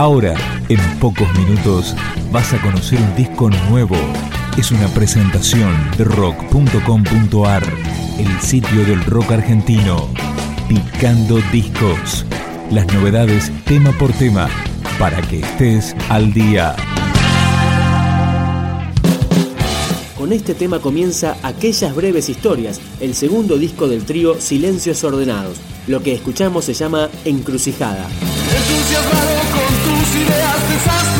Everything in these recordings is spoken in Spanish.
Ahora, en pocos minutos, vas a conocer un disco nuevo. Es una presentación de rock.com.ar, el sitio del rock argentino. Picando discos. Las novedades tema por tema, para que estés al día. Con este tema comienza Aquellas breves historias, el segundo disco del trío Silencios Ordenados. Lo que escuchamos se llama Encrucijada. Just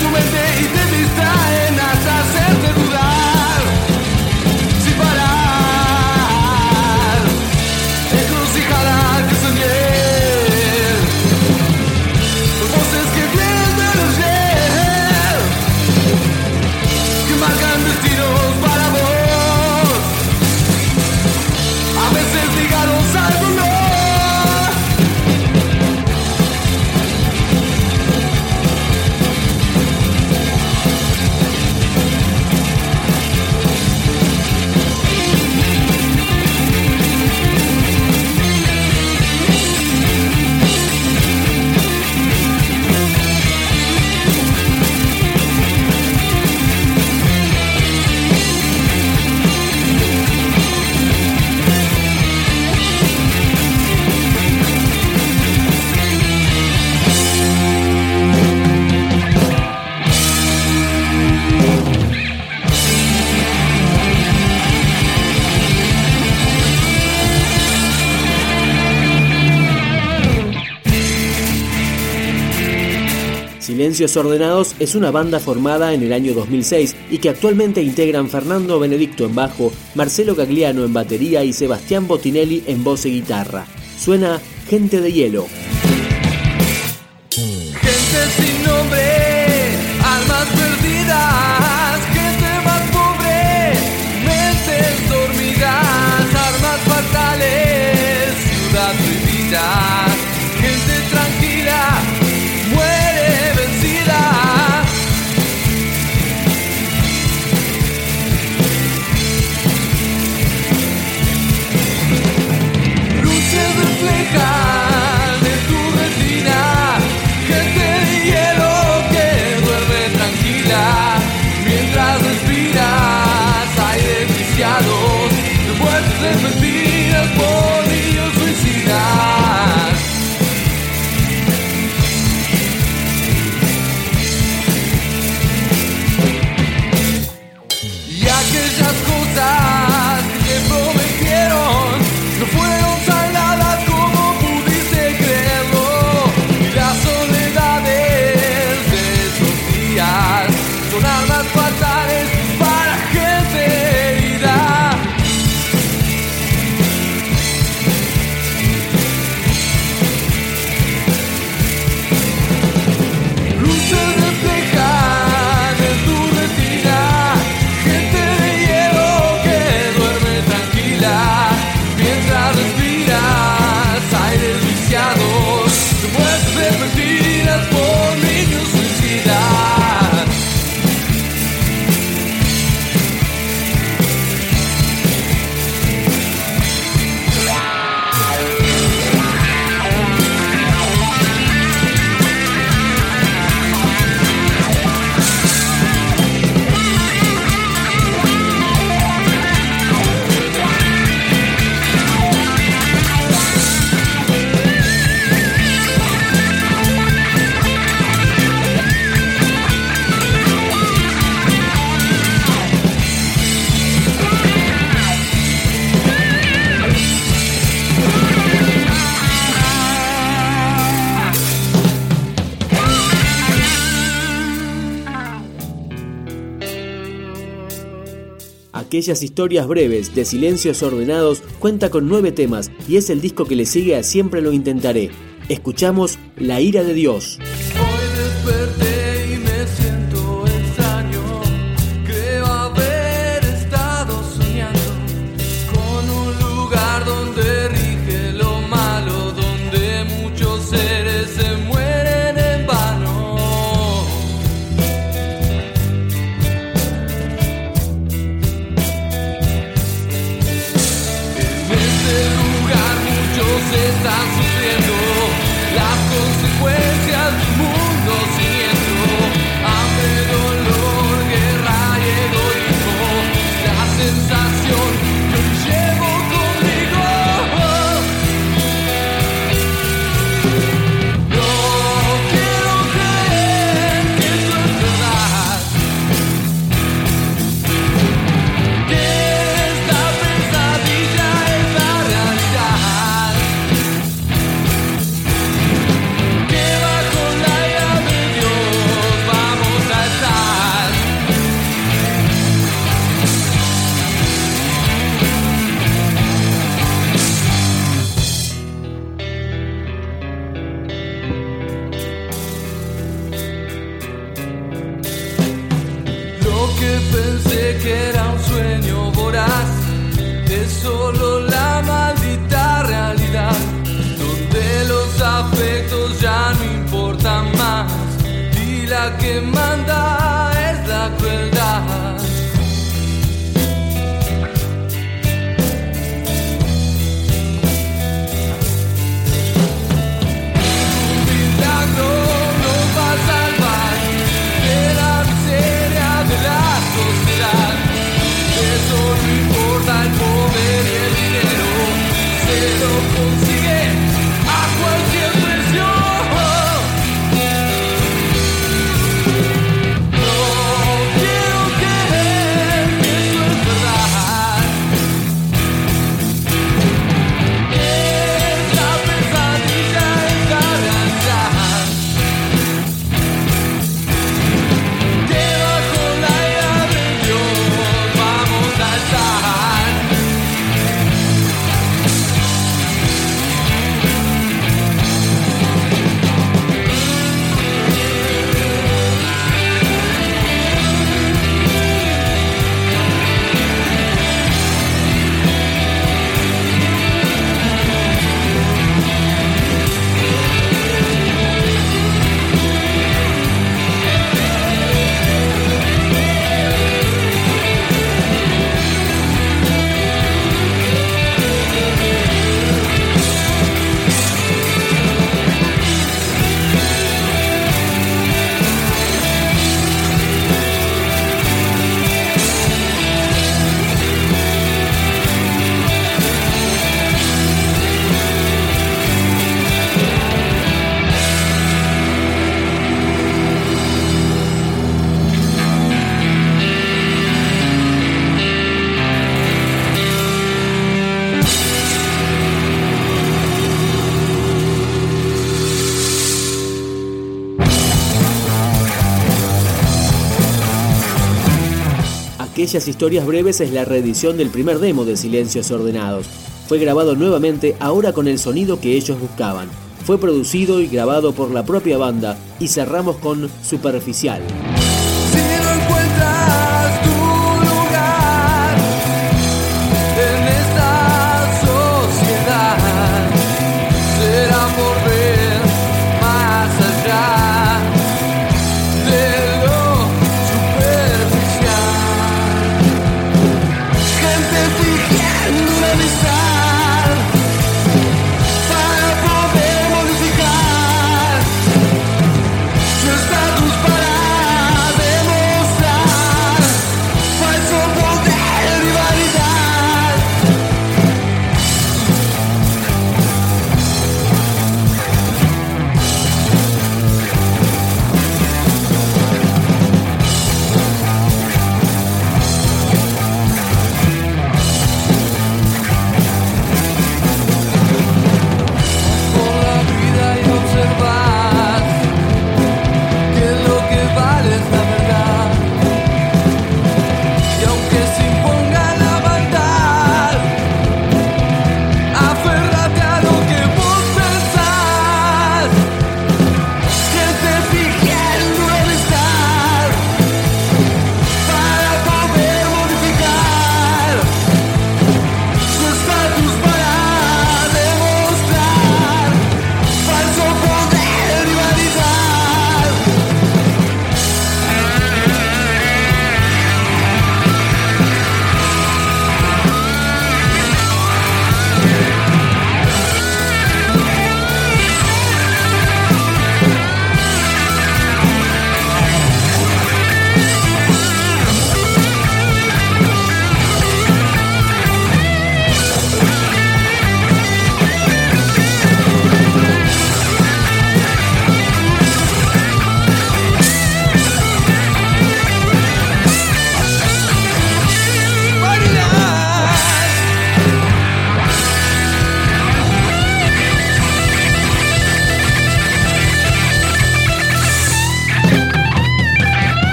Doente é e Silencios Ordenados es una banda formada en el año 2006 y que actualmente integran Fernando Benedicto en bajo, Marcelo Gagliano en batería y Sebastián Botinelli en voz y guitarra. Suena Gente de Hielo. tardes aquellas historias breves de silencios ordenados, cuenta con nueve temas y es el disco que le sigue a Siempre lo intentaré. Escuchamos La ira de Dios. afectos ya no importan más y la que manda es la crueldad. Aquellas historias breves es la reedición del primer demo de Silencios Ordenados. Fue grabado nuevamente ahora con el sonido que ellos buscaban. Fue producido y grabado por la propia banda y cerramos con Superficial.